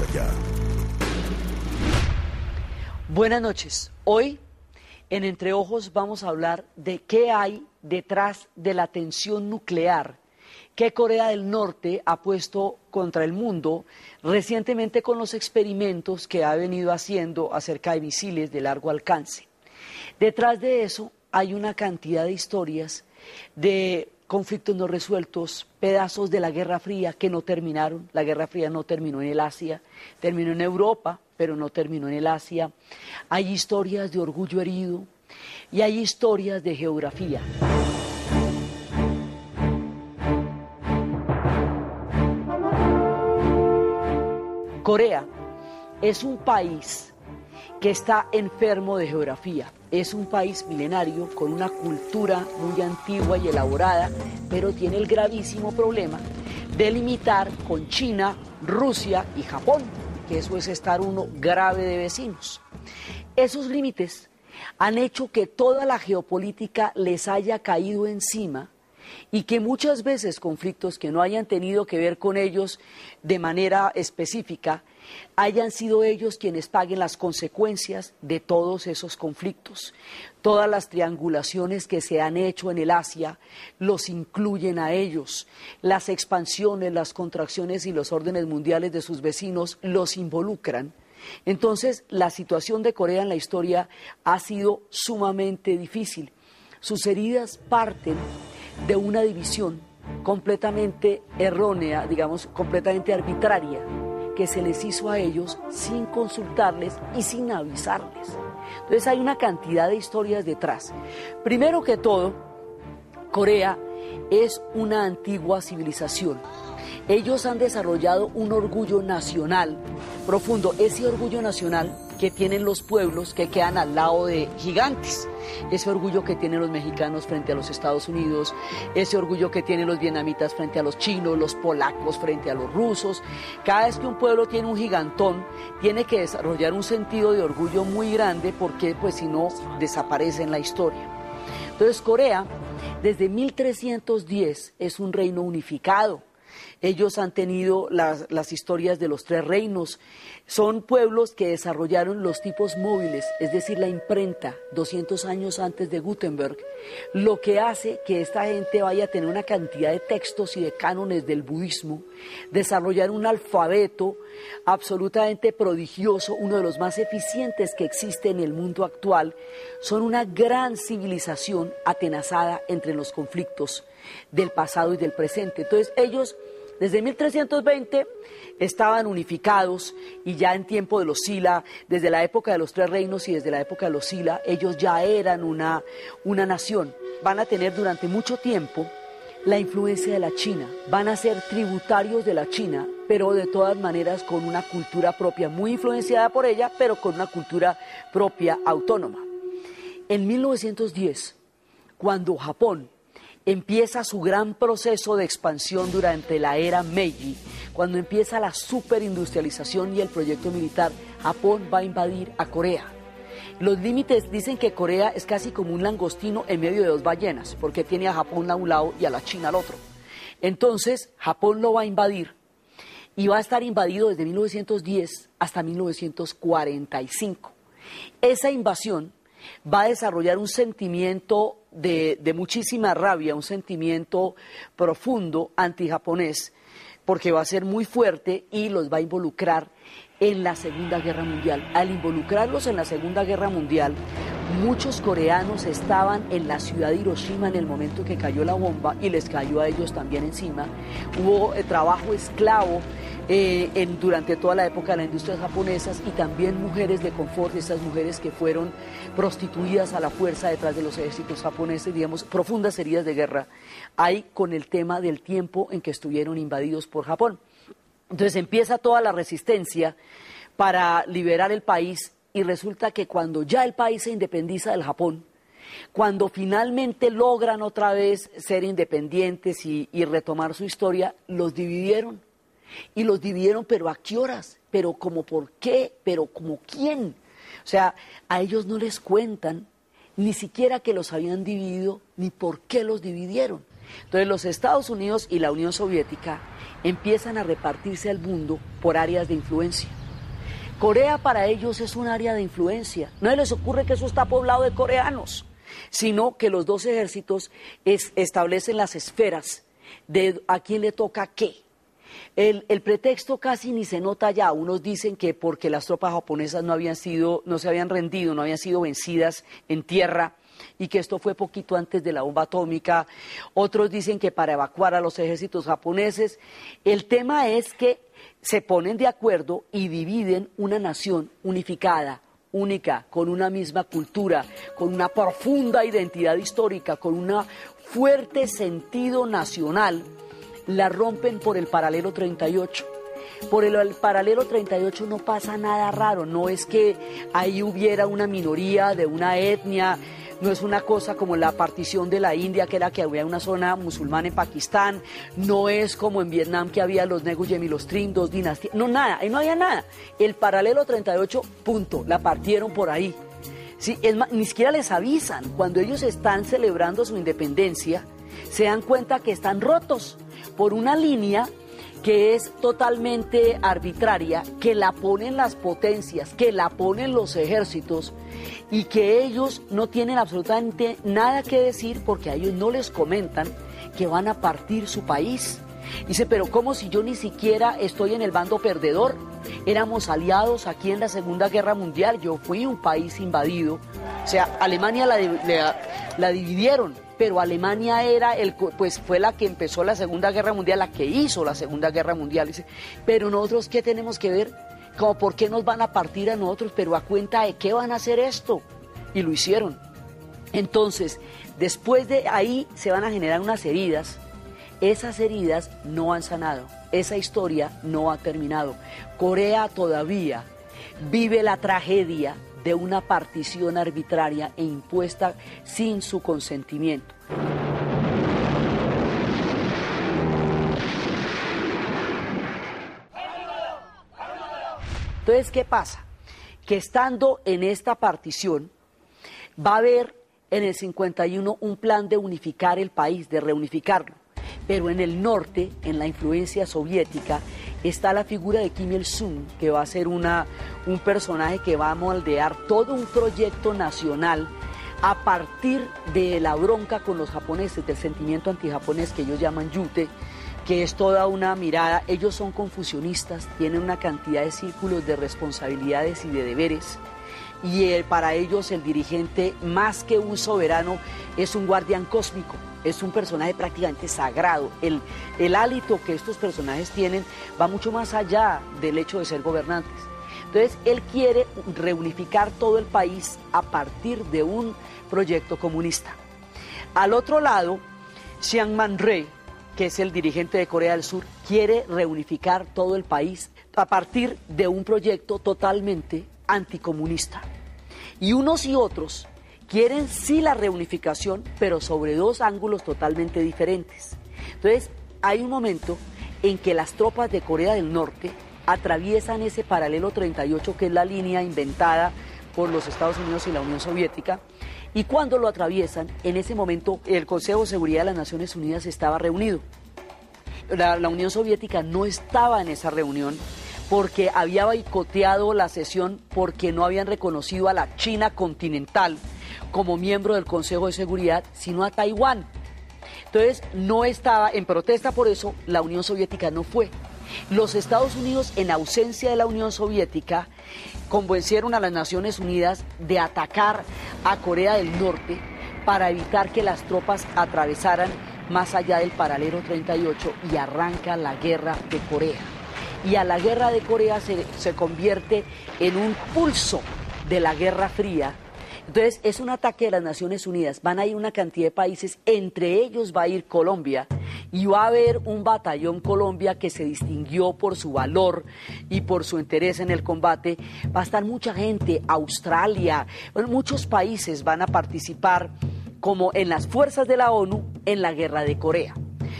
allá. Buenas noches. Hoy en Entre Ojos vamos a hablar de qué hay detrás de la tensión nuclear que Corea del Norte ha puesto contra el mundo recientemente con los experimentos que ha venido haciendo acerca de misiles de largo alcance. Detrás de eso hay una cantidad de historias de conflictos no resueltos, pedazos de la Guerra Fría que no terminaron. La Guerra Fría no terminó en el Asia, terminó en Europa, pero no terminó en el Asia. Hay historias de orgullo herido y hay historias de geografía. Corea es un país que está enfermo de geografía. Es un país milenario con una cultura muy antigua y elaborada, pero tiene el gravísimo problema de limitar con China, Rusia y Japón, que eso es estar uno grave de vecinos. Esos límites han hecho que toda la geopolítica les haya caído encima y que muchas veces conflictos que no hayan tenido que ver con ellos de manera específica hayan sido ellos quienes paguen las consecuencias de todos esos conflictos. Todas las triangulaciones que se han hecho en el Asia los incluyen a ellos. Las expansiones, las contracciones y los órdenes mundiales de sus vecinos los involucran. Entonces, la situación de Corea en la historia ha sido sumamente difícil. Sus heridas parten de una división completamente errónea, digamos, completamente arbitraria, que se les hizo a ellos sin consultarles y sin avisarles. Entonces hay una cantidad de historias detrás. Primero que todo, Corea es una antigua civilización ellos han desarrollado un orgullo nacional profundo, ese orgullo nacional que tienen los pueblos que quedan al lado de gigantes, ese orgullo que tienen los mexicanos frente a los Estados Unidos, ese orgullo que tienen los vietnamitas frente a los chinos, los polacos frente a los rusos. Cada vez que un pueblo tiene un gigantón, tiene que desarrollar un sentido de orgullo muy grande porque pues si no desaparece en la historia. Entonces Corea desde 1310 es un reino unificado ellos han tenido las, historias de los tres reinos. Son pueblos que desarrollaron los tipos móviles, es decir, la imprenta, 200 años antes de Gutenberg, lo que hace que esta gente vaya a tener una cantidad de textos y de cánones del budismo, desarrollar un alfabeto absolutamente prodigioso, uno de los más eficientes que existe en el mundo actual. Son una gran civilización atenazada entre los conflictos del pasado y del presente. Entonces ellos desde 1320 estaban unificados y ya en tiempo de los Sila, desde la época de los tres reinos y desde la época de los Sila, ellos ya eran una, una nación. Van a tener durante mucho tiempo la influencia de la China, van a ser tributarios de la China, pero de todas maneras con una cultura propia, muy influenciada por ella, pero con una cultura propia autónoma. En 1910, cuando Japón empieza su gran proceso de expansión durante la era Meiji, cuando empieza la superindustrialización y el proyecto militar, Japón va a invadir a Corea. Los límites dicen que Corea es casi como un langostino en medio de dos ballenas, porque tiene a Japón a un lado y a la China al otro. Entonces, Japón lo va a invadir y va a estar invadido desde 1910 hasta 1945. Esa invasión va a desarrollar un sentimiento de, muchísima rabia, un sentimiento profundo anti-japonés, porque va a ser muy fuerte y los va a involucrar en la Segunda Guerra Mundial. Al involucrarlos en la Segunda Guerra Mundial, muchos coreanos estaban en la ciudad de Hiroshima en el momento que cayó la bomba y les cayó a ellos también encima. Hubo eh, trabajo esclavo eh, durante toda la época de las industrias japonesas y también mujeres de confort, esas mujeres que fueron prostituidas a la fuerza detrás de los ejércitos japoneses, digamos, profundas heridas de guerra, hay con el tema del tiempo en que estuvieron invadidos por Japón. Entonces empieza toda la resistencia para liberar el país y resulta que cuando ya el país se independiza del Japón, cuando finalmente logran otra vez ser independientes y, retomar su historia, los dividieron. Y los dividieron, pero ¿a qué horas? ¿Pero como por qué? ¿Pero como quién? O sea, a ellos no les cuentan ni siquiera que los habían dividido, ni por qué los dividieron. Entonces los Estados Unidos y la Unión Soviética empiezan a repartirse al mundo por áreas de influencia. Corea para ellos es un área de influencia. No les ocurre que eso está poblado de coreanos, sino que los dos ejércitos establecen las esferas de a quién le toca qué. El, pretexto casi ni se nota ya. Unos dicen que porque las tropas japonesas no habían sido, no se habían rendido, no habían sido vencidas en tierra y que esto fue poquito antes de la bomba atómica. Otros dicen que para evacuar a los ejércitos japoneses. El tema es que se ponen de acuerdo y dividen una nación unificada, única, con una misma cultura, con una profunda identidad histórica, con un fuerte sentido nacional, la rompen por el paralelo 38. Por el, el, paralelo 38 no pasa nada raro, no es que ahí hubiera una minoría de una etnia, no es una cosa como la partición de la India, que era que había una zona musulmana en Pakistán, no es como en Vietnam que había los Neguyem y los Trim, dos dinastías, no nada, ahí no había nada. El paralelo 38, punto, la partieron por ahí. Sí, ni siquiera les avisan, cuando ellos están celebrando su independencia, se dan cuenta que están rotos por una línea que es totalmente arbitraria, que la ponen las potencias, que la ponen los ejércitos y que ellos no tienen absolutamente nada que decir porque a ellos no les comentan que van a partir su país. Dice, pero ¿cómo si yo ni siquiera estoy en el bando perdedor? Éramos aliados aquí en la Segunda Guerra Mundial, yo fui un país invadido. O sea, Alemania la, la dividieron, pero Alemania era el, pues fue la que empezó la Segunda Guerra Mundial, la que hizo la Segunda Guerra Mundial. Pero nosotros qué tenemos que ver, como por qué nos van a partir a nosotros, pero a cuenta de qué van a hacer esto. Y lo hicieron. Entonces, después de ahí se van a generar unas heridas. Esas heridas no han sanado. Esa historia no ha terminado. Corea todavía vive la tragedia de una partición arbitraria e impuesta sin su consentimiento. Entonces, ¿qué pasa? Que estando en esta partición, va a haber en el 51 un plan de unificar el país, de reunificarlo. Pero en el norte, en la influencia soviética, está la figura de Kim Il-sung, que va a ser una, un personaje que va a moldear todo un proyecto nacional a partir de la bronca con los japoneses, del sentimiento antijaponés que ellos llaman yute, que es toda una mirada, ellos son confusionistas, tienen una cantidad de círculos de responsabilidades y de deberes, y eh, para ellos el dirigente, más que un soberano, es un guardián cósmico, es un personaje prácticamente sagrado. El, el hálito que estos personajes tienen va mucho más allá del hecho de ser gobernantes. Entonces, él quiere reunificar todo el país a partir de un proyecto comunista. Al otro lado, Chiang Man-rae, que es el dirigente de Corea del Sur, quiere reunificar todo el país a partir de un proyecto totalmente anticomunista. Y unos y otros quieren sí la reunificación, pero sobre dos ángulos totalmente diferentes. Entonces, hay un momento en que las tropas de Corea del Norte atraviesan ese paralelo 38, que es la línea inventada por los Estados Unidos y la Unión Soviética, y cuando lo atraviesan, en ese momento el Consejo de Seguridad de las Naciones Unidas estaba reunido. La, la Unión Soviética no estaba en esa reunión porque había boicoteado la sesión porque no habían reconocido a la China continental como miembro del Consejo de Seguridad, sino a Taiwán. Entonces, no estaba en protesta por eso, la Unión Soviética no fue. Los Estados Unidos, en ausencia de la Unión Soviética, convencieron a las Naciones Unidas de atacar a Corea del Norte para evitar que las tropas atravesaran más allá del paralelo 38 y arranca la guerra de Corea. Y a la guerra de Corea se, se convierte en un pulso de la Guerra Fría entonces, es un ataque de las Naciones Unidas. Van a ir una cantidad de países, entre ellos va a ir Colombia, y va a haber un batallón Colombia que se distinguió por su valor y por su interés en el combate. Va a estar mucha gente, Australia, muchos países van a participar como en las fuerzas de la ONU en la guerra de Corea.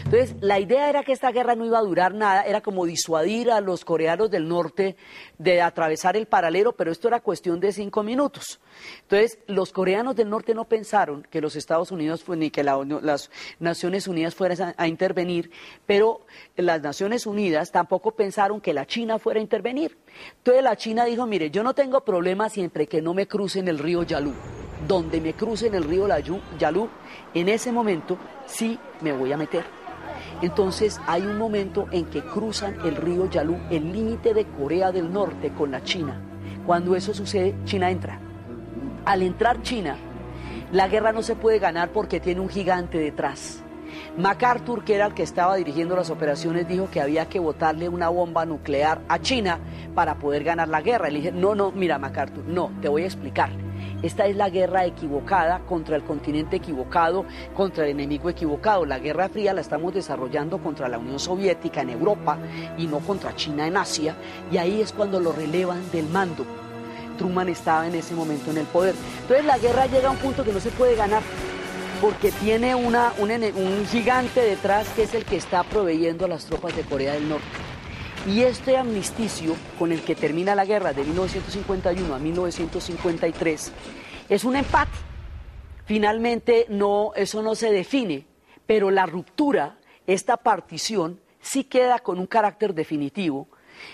Entonces, la idea era que esta guerra no iba a durar nada, era como disuadir a los coreanos del norte de atravesar el paralelo, pero esto era cuestión de cinco minutos. Entonces, los coreanos del norte no pensaron que los Estados Unidos ni que las Naciones Unidas fueran a, intervenir, pero las Naciones Unidas tampoco pensaron que la China fuera a intervenir. Entonces, la China dijo, mire, yo no tengo problema siempre que no me crucen el río Yalu. Donde me crucen el río Yalu, en ese momento sí me voy a meter. Entonces hay un momento en que cruzan el río Yalu, el límite de Corea del Norte con la China. Cuando eso sucede, China entra. Al entrar China, la guerra no se puede ganar porque tiene un gigante detrás. MacArthur, que era el que estaba dirigiendo las operaciones, dijo que había que botarle una bomba nuclear a China para poder ganar la guerra. Le dije, no, no, mira MacArthur, no, te voy a explicar. Esta es la guerra equivocada contra el continente equivocado, contra el enemigo equivocado. La Guerra Fría la estamos desarrollando contra la Unión Soviética en Europa y no contra China en Asia. Y ahí es cuando lo relevan del mando. Truman estaba en ese momento en el poder. Entonces la guerra llega a un punto que no se puede ganar porque tiene una, un, un gigante detrás que es el que está proveyendo a las tropas de Corea del Norte. Y este amnisticio con el que termina la guerra de 1951 a 1953 es un empate. Finalmente no, eso no se define, pero la ruptura, esta partición, sí queda con un carácter definitivo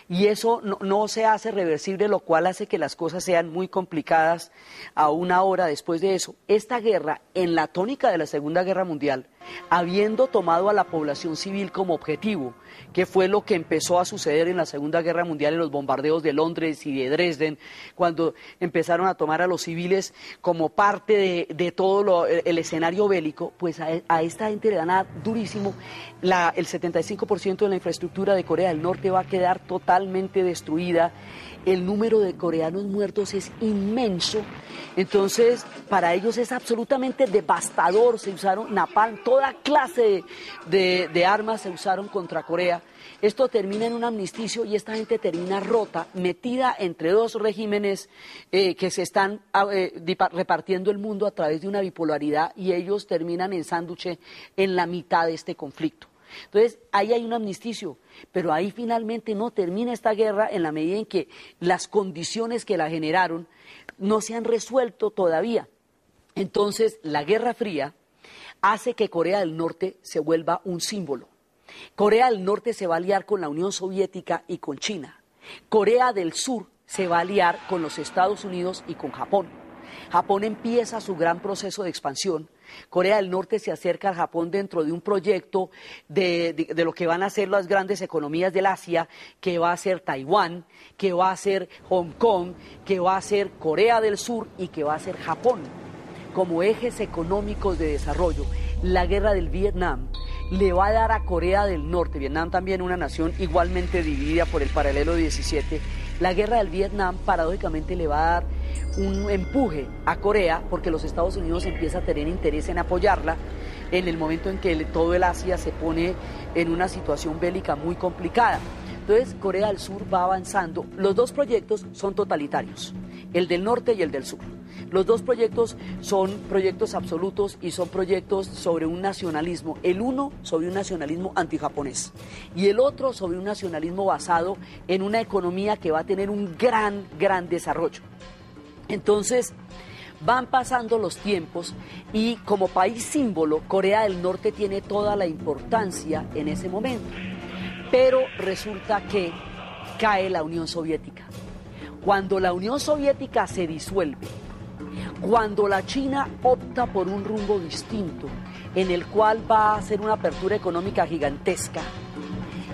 y eso no, se hace reversible, lo cual hace que las cosas sean muy complicadas a una hora después de eso. Esta guerra, en la tónica de la Segunda Guerra Mundial, habiendo tomado a la población civil como objetivo, que fue lo que empezó a suceder en la Segunda Guerra Mundial en los bombardeos de Londres y de Dresden, cuando empezaron a tomar a los civiles como parte de, todo el escenario bélico, pues a, esta gente le dan durísimo. el 75% de la infraestructura de Corea del Norte va a quedar totalmente destruida el número de coreanos muertos es inmenso. Entonces, para ellos es absolutamente devastador. Se usaron napalm, toda clase de, armas se usaron contra Corea. Esto termina en un amnisticio y esta gente termina rota, metida entre dos regímenes eh, que se están ah, eh, repartiendo el mundo a través de una bipolaridad y ellos terminan en sánduche en la mitad de este conflicto. Entonces, ahí hay un amnisticio, pero ahí finalmente no termina esta guerra en la medida en que las condiciones que la generaron no se han resuelto todavía. Entonces, la Guerra Fría hace que Corea del Norte se vuelva un símbolo. Corea del Norte se va a aliar con la Unión Soviética y con China. Corea del Sur se va a aliar con los Estados Unidos y con Japón. Japón empieza su gran proceso de expansión Corea del Norte se acerca al Japón dentro de un proyecto de, lo que van a ser las grandes economías del Asia, que va a ser Taiwán, que va a ser Hong Kong, que va a ser Corea del Sur y que va a ser Japón, como ejes económicos de desarrollo. La guerra del Vietnam le va a dar a Corea del Norte, Vietnam también una nación igualmente dividida por el paralelo 17, la guerra del Vietnam paradójicamente le va a dar un empuje a Corea porque los Estados Unidos empieza a tener interés en apoyarla en el momento en que todo el Asia se pone en una situación bélica muy complicada. Entonces Corea del Sur va avanzando. Los dos proyectos son totalitarios, el del norte y el del sur. Los dos proyectos son proyectos absolutos y son proyectos sobre un nacionalismo. El uno sobre un nacionalismo antijaponés y el otro sobre un nacionalismo basado en una economía que va a tener un gran, gran desarrollo. Entonces, van pasando los tiempos y como país símbolo, Corea del Norte tiene toda la importancia en ese momento. Pero resulta que cae la Unión Soviética. Cuando la Unión Soviética se disuelve, cuando la China opta por un rumbo distinto, en el cual va a hacer una apertura económica gigantesca,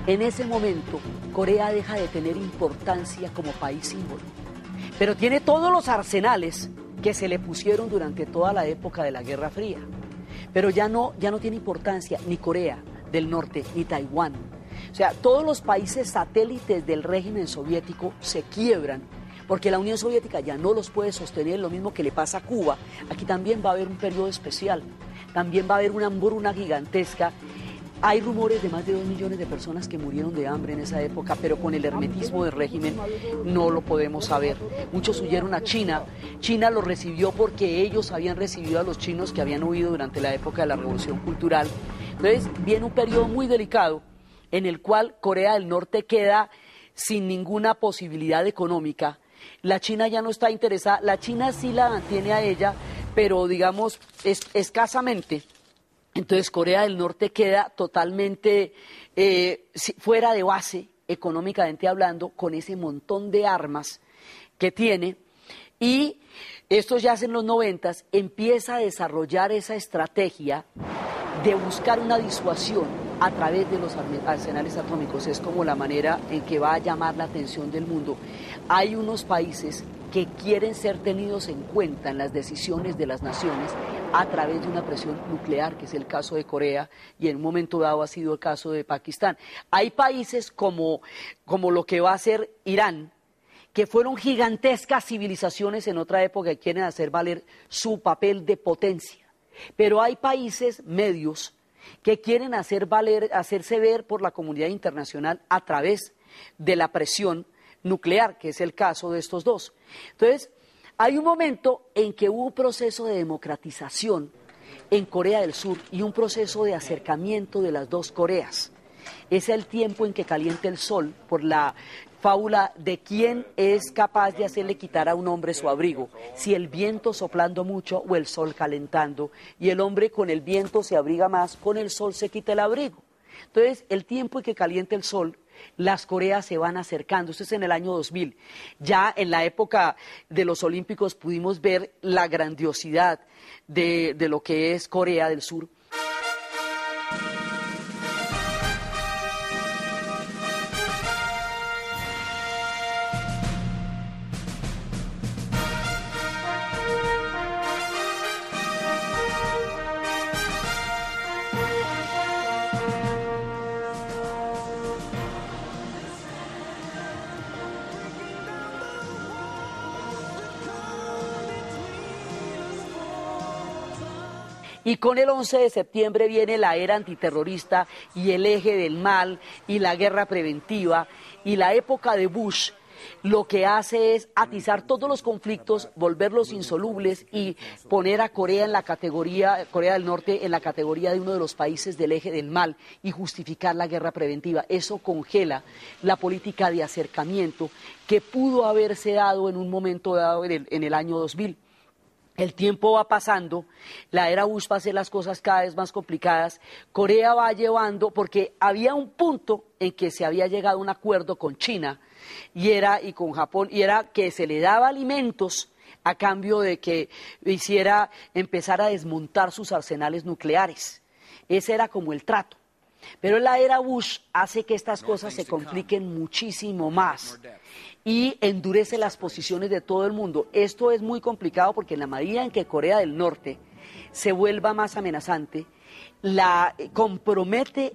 en ese momento Corea deja de tener importancia como país símbolo pero tiene todos los arsenales que se le pusieron durante toda la época de la Guerra Fría. Pero ya no, ya no tiene importancia ni Corea del Norte ni Taiwán. O sea, todos los países satélites del régimen soviético se quiebran porque la Unión Soviética ya no los puede sostener, lo mismo que le pasa a Cuba. Aquí también va a haber un periodo especial, también va a haber una hambruna gigantesca hay rumores de más de dos millones de personas que murieron de hambre en esa época, pero con el hermetismo del régimen no lo podemos saber. Muchos huyeron a China. China los recibió porque ellos habían recibido a los chinos que habían huido durante la época de la Revolución Cultural Entonces viene un periodo muy delicado en el cual Corea del Norte queda sin ninguna posibilidad económica. La China ya no está interesada, la China sí la mantiene a ella, pero digamos escasamente. Entonces Corea del Norte queda totalmente eh, fuera de base, económicamente hablando, con ese montón de armas que tiene. Y esto ya hace en los noventas, empieza a desarrollar esa estrategia de buscar una disuasión a través de los arsenales atómicos. Es como la manera en que va a llamar la atención del mundo. Hay unos países que quieren ser tenidos en cuenta en las decisiones de las naciones a través de una presión nuclear, que es el caso de Corea y en un momento dado ha sido el caso de Pakistán. Hay países como, como lo que va a ser Irán, que fueron gigantescas civilizaciones en otra época y quieren hacer valer su papel de potencia. Pero hay países medios que quieren hacer valer, hacerse ver por la comunidad internacional a través de la presión nuclear, que es el caso de estos dos. Entonces, hay un momento en que hubo un proceso de democratización en Corea del Sur y un proceso de acercamiento de las dos Coreas. Es el tiempo en que calienta el sol por la fábula de quién es capaz de hacerle quitar a un hombre su abrigo, si el viento soplando mucho o el sol calentando, y el hombre con el viento se abriga más, con el sol se quita el abrigo. Entonces, el tiempo en que calienta el sol, las Coreas se van acercando. Esto es en el año 2000. Ya en la época de los Olímpicos pudimos ver la grandiosidad de lo que es Corea del Sur Y con el 11 de septiembre viene la era antiterrorista y el eje del mal y la guerra preventiva y la época de Bush lo que hace es atizar todos los conflictos, volverlos insolubles y poner a Corea en la categoría, Corea del Norte en la categoría de uno de los países del eje del mal y justificar la guerra preventiva. Eso congela la política de acercamiento que pudo haberse dado en un momento dado en el, en el año 2000 el tiempo va pasando, la era Bush va a hacer las cosas cada vez más complicadas, Corea va llevando, porque había un punto en que se había llegado a un acuerdo con China y era y con Japón y era que se le daba alimentos a cambio de que hiciera empezar a desmontar sus arsenales nucleares. Ese era como el trato. Pero la era Bush hace que estas cosas se compliquen muchísimo más y endurece las posiciones de todo el mundo. Esto es muy complicado porque en la medida en que Corea del Norte se vuelva más amenazante, la compromete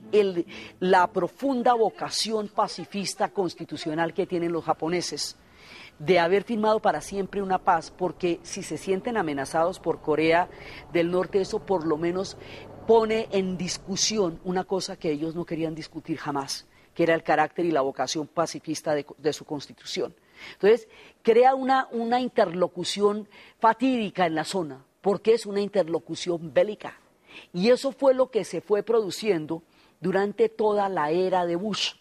la profunda vocación pacifista constitucional que tienen los japoneses de haber firmado para siempre una paz, porque si se sienten amenazados por Corea del Norte, eso por lo menos pone en discusión una cosa que ellos no querían discutir jamás, que era el carácter y la vocación pacifista de, su constitución. Entonces, crea una, una interlocución fatídica en la zona, porque es una interlocución bélica. Y eso fue lo que se fue produciendo durante toda la era de Bush.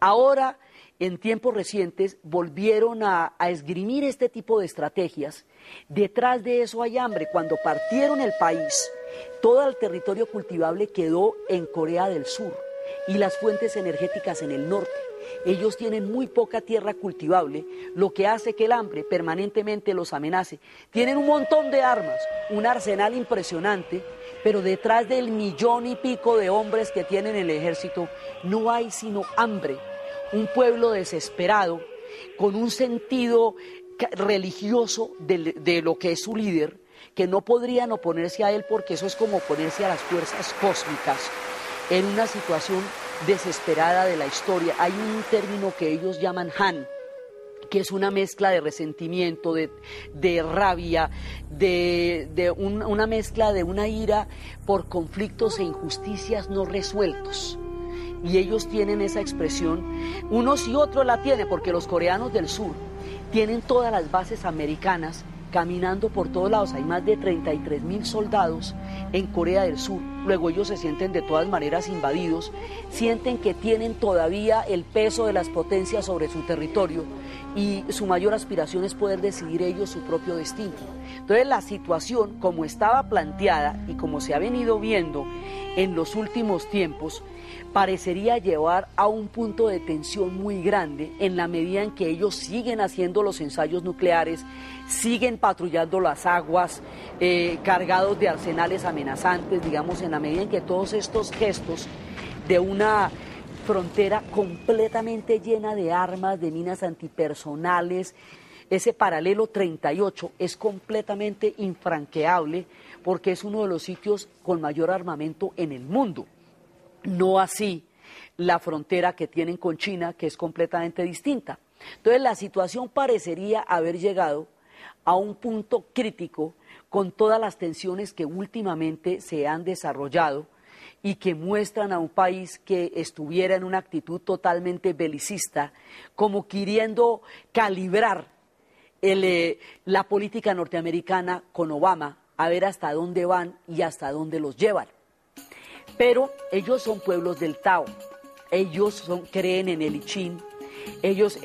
Ahora, en tiempos recientes, volvieron a, esgrimir este tipo de estrategias. Detrás de eso hay hambre. Cuando partieron el país, todo el territorio cultivable quedó en Corea del Sur y las fuentes energéticas en el norte. Ellos tienen muy poca tierra cultivable, lo que hace que el hambre permanentemente los amenace. Tienen un montón de armas, un arsenal impresionante, pero detrás del millón y pico de hombres que tienen el ejército no hay sino hambre. Un pueblo desesperado, con un sentido religioso de, de lo que es su líder, que no podrían oponerse a él porque eso es como oponerse a las fuerzas cósmicas en una situación desesperada de la historia. Hay un término que ellos llaman Han, que es una mezcla de resentimiento, de, rabia, de, una mezcla de una ira por conflictos e injusticias no resueltos. Y ellos tienen esa expresión, unos y otros la tienen, porque los coreanos del sur tienen todas las bases americanas caminando por todos lados. Hay más de 33 mil soldados en Corea del Sur luego ellos se sienten de todas maneras invadidos, sienten que tienen todavía el peso de las potencias sobre su territorio y su mayor aspiración es poder decidir ellos su propio destino. Entonces la situación como estaba planteada y como se ha venido viendo en los últimos tiempos, parecería llevar a un punto de tensión muy grande en la medida en que ellos siguen haciendo los ensayos nucleares, siguen patrullando las aguas, eh, cargados de arsenales amenazantes, digamos, en la medida en que todos estos gestos de una frontera completamente llena de armas, de minas antipersonales, ese paralelo 38 es completamente infranqueable porque es uno de los sitios con mayor armamento en el mundo. No así la frontera que tienen con China, que es completamente distinta. Entonces la situación parecería haber llegado a un punto crítico con todas las tensiones que últimamente se han desarrollado y que muestran a un país que estuviera en una actitud totalmente belicista, como queriendo calibrar eh, la política norteamericana con Obama, a ver hasta dónde van y hasta dónde los llevan. Pero ellos son pueblos del Tao, ellos creen en el Ichin, ellos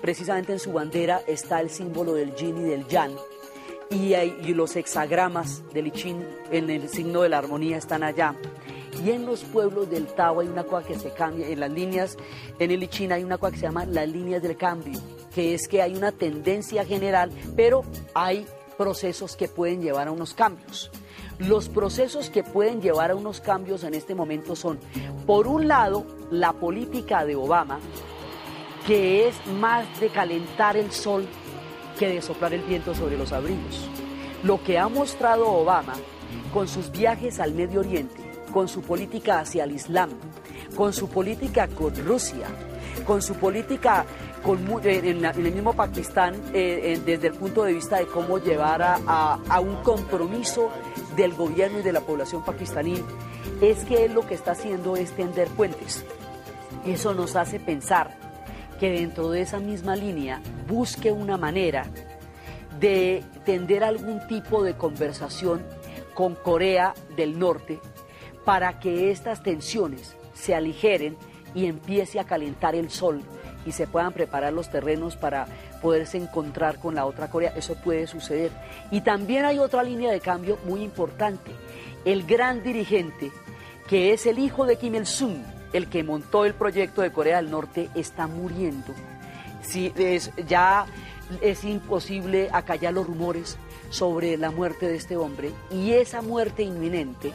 precisamente en su bandera está el símbolo del yin y del yang, y, los hexagramas del Ichin en el signo de la armonía están allá. Y en los pueblos del Tao hay una cosa que se cambia, en las líneas, en el Ichin hay una cosa que se llama las líneas del cambio, que es que hay una tendencia general, pero hay procesos que pueden llevar a unos cambios. Los procesos que pueden llevar a unos cambios en este momento son, por un lado, la política de Obama, que es más de calentar el sol que de soplar el viento sobre los abrigos. Lo que ha mostrado Obama con sus viajes al Medio Oriente, con su política hacia el Islam, con su política con Rusia, con su política eh, en, el mismo Pakistán eh, desde el punto de vista de cómo llevar a, un compromiso del gobierno y de la población pakistaní, es que él lo que está haciendo es tender puentes. Eso nos hace pensar que dentro de esa misma línea busque una manera de tender algún tipo de conversación con Corea del Norte para que estas tensiones se aligeren y empiece a calentar el sol y se puedan preparar los terrenos para poderse encontrar con la otra Corea. Eso puede suceder. Y también hay otra línea de cambio muy importante. El gran dirigente, que es el hijo de Kim Il-sung, el que montó el proyecto de Corea del Norte, está muriendo. Si es, ya es imposible acallar los rumores sobre la muerte de este hombre y esa muerte inminente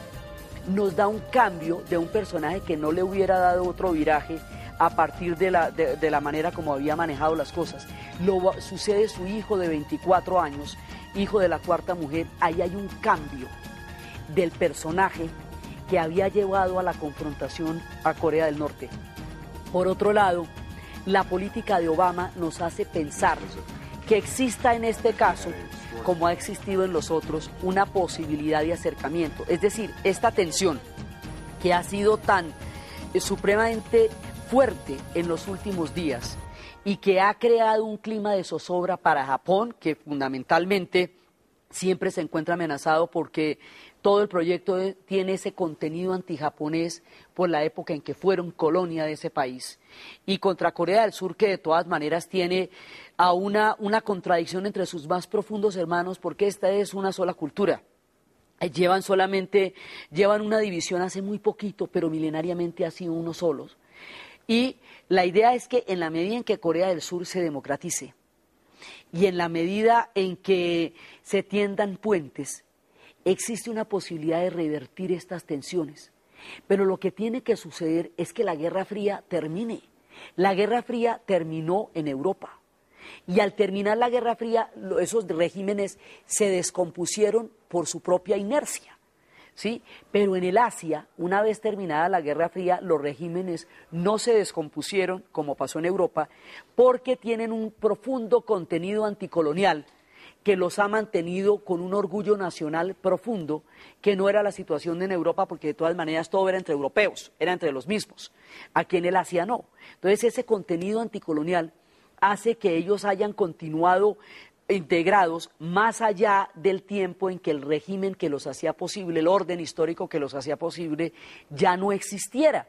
nos da un cambio de un personaje que no le hubiera dado otro viraje a partir de la, de, la manera como había manejado las cosas. Lo, sucede su hijo de 24 años, hijo de la cuarta mujer, ahí hay un cambio del personaje que había llevado a la confrontación a Corea del Norte. Por otro lado, la política de Obama nos hace pensar que exista en este caso, como ha existido en los otros, una posibilidad de acercamiento. Es decir, esta tensión que ha sido tan eh, supremamente fuerte en los últimos días y que ha creado un clima de zozobra para Japón, que fundamentalmente siempre se encuentra amenazado porque todo el proyecto tiene ese contenido antijaponés por la época en que fueron colonia de ese país. Y contra Corea del Sur, que de todas maneras tiene a una, una contradicción entre sus más profundos hermanos, porque esta es una sola cultura. Llevan solamente, llevan una división hace muy poquito, pero milenariamente ha sido uno solos. Y la idea es que en la medida en que Corea del Sur se democratice y en la medida en que se tiendan puentes, existe una posibilidad de revertir estas tensiones. Pero lo que tiene que suceder es que la Guerra Fría termine. La Guerra Fría terminó en Europa. Y al terminar la Guerra Fría, esos regímenes se descompusieron por su propia inercia. ¿Sí? Pero en el Asia, una vez terminada la Guerra Fría, los regímenes no se descompusieron, como pasó en Europa, porque tienen un profundo contenido anticolonial que los ha mantenido con un orgullo nacional profundo, que no era la situación en Europa, porque de todas maneras todo era entre europeos, era entre los mismos. Aquí en el Asia no. Entonces ese contenido anticolonial hace que ellos hayan continuado integrados más allá del tiempo en que el régimen que los hacía posible, el orden histórico que los hacía posible, ya no existiera.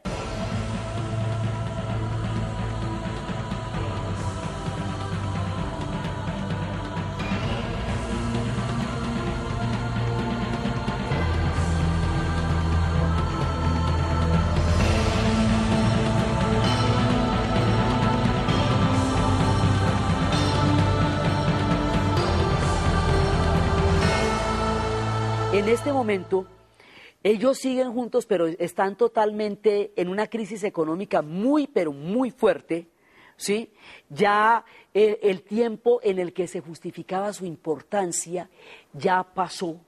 En este momento, ellos siguen juntos, pero están totalmente en una crisis económica muy, pero muy fuerte. ¿sí? Ya eh, el tiempo en el que se justificaba su importancia ya pasó.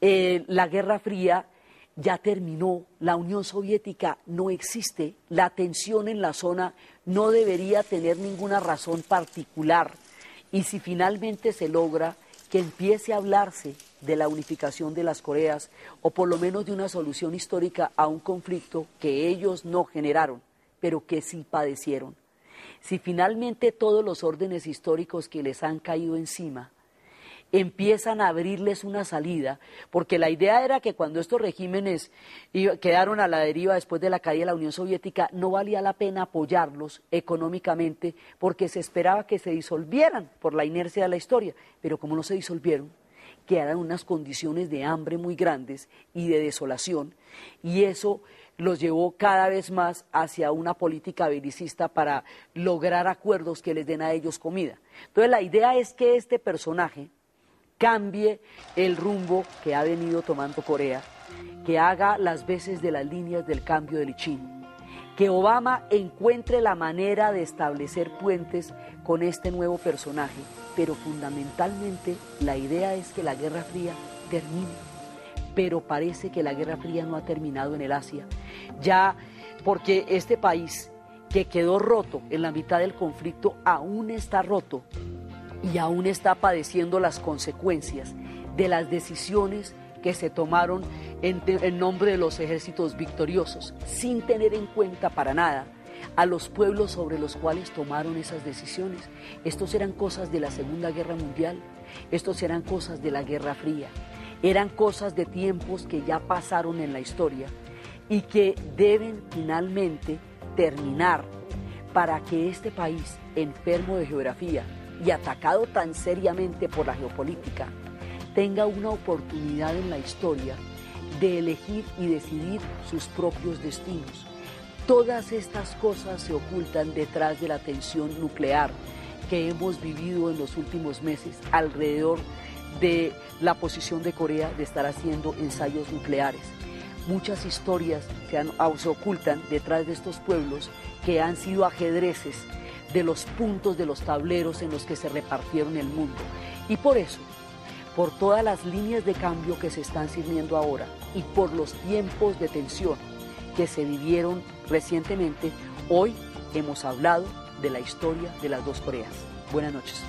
Eh, la Guerra Fría ya terminó, la Unión Soviética no existe, la tensión en la zona no debería tener ninguna razón particular. Y si finalmente se logra que empiece a hablarse de la unificación de las Coreas o por lo menos de una solución histórica a un conflicto que ellos no generaron, pero que sí padecieron. Si finalmente todos los órdenes históricos que les han caído encima empiezan a abrirles una salida, porque la idea era que cuando estos regímenes quedaron a la deriva después de la caída de la Unión Soviética, no valía la pena apoyarlos económicamente porque se esperaba que se disolvieran por la inercia de la historia, pero como no se disolvieron, quedaron unas condiciones de hambre muy grandes y de desolación, y eso los llevó cada vez más hacia una política belicista para lograr acuerdos que les den a ellos comida. Entonces la idea es que este personaje cambie el rumbo que ha venido tomando Corea, que haga las veces de las líneas del cambio de Lichín, que Obama encuentre la manera de establecer puentes con este nuevo personaje pero fundamentalmente la idea es que la Guerra Fría termine. Pero parece que la Guerra Fría no ha terminado en el Asia. Ya porque este país que quedó roto en la mitad del conflicto aún está roto y aún está padeciendo las consecuencias de las decisiones que se tomaron en, nombre de los ejércitos victoriosos, sin tener en cuenta para nada a los pueblos sobre los cuales tomaron esas decisiones. Estos eran cosas de la Segunda Guerra Mundial, estos eran cosas de la Guerra Fría, eran cosas de tiempos que ya pasaron en la historia y que deben finalmente terminar para que este país, enfermo de geografía y atacado tan seriamente por la geopolítica, tenga una oportunidad en la historia de elegir y decidir sus propios destinos Todas estas cosas se ocultan detrás de la tensión nuclear que hemos vivido en los últimos meses alrededor de la posición de Corea de estar haciendo ensayos nucleares. Muchas historias se, se ocultan detrás de estos pueblos que han sido ajedreces de los puntos de los tableros en los que se repartieron el mundo. Y por eso, por todas las líneas de cambio que se están sirviendo ahora y por los tiempos de tensión que se vivieron recientemente, hoy hemos hablado de la historia de las dos Coreas. Buenas noches.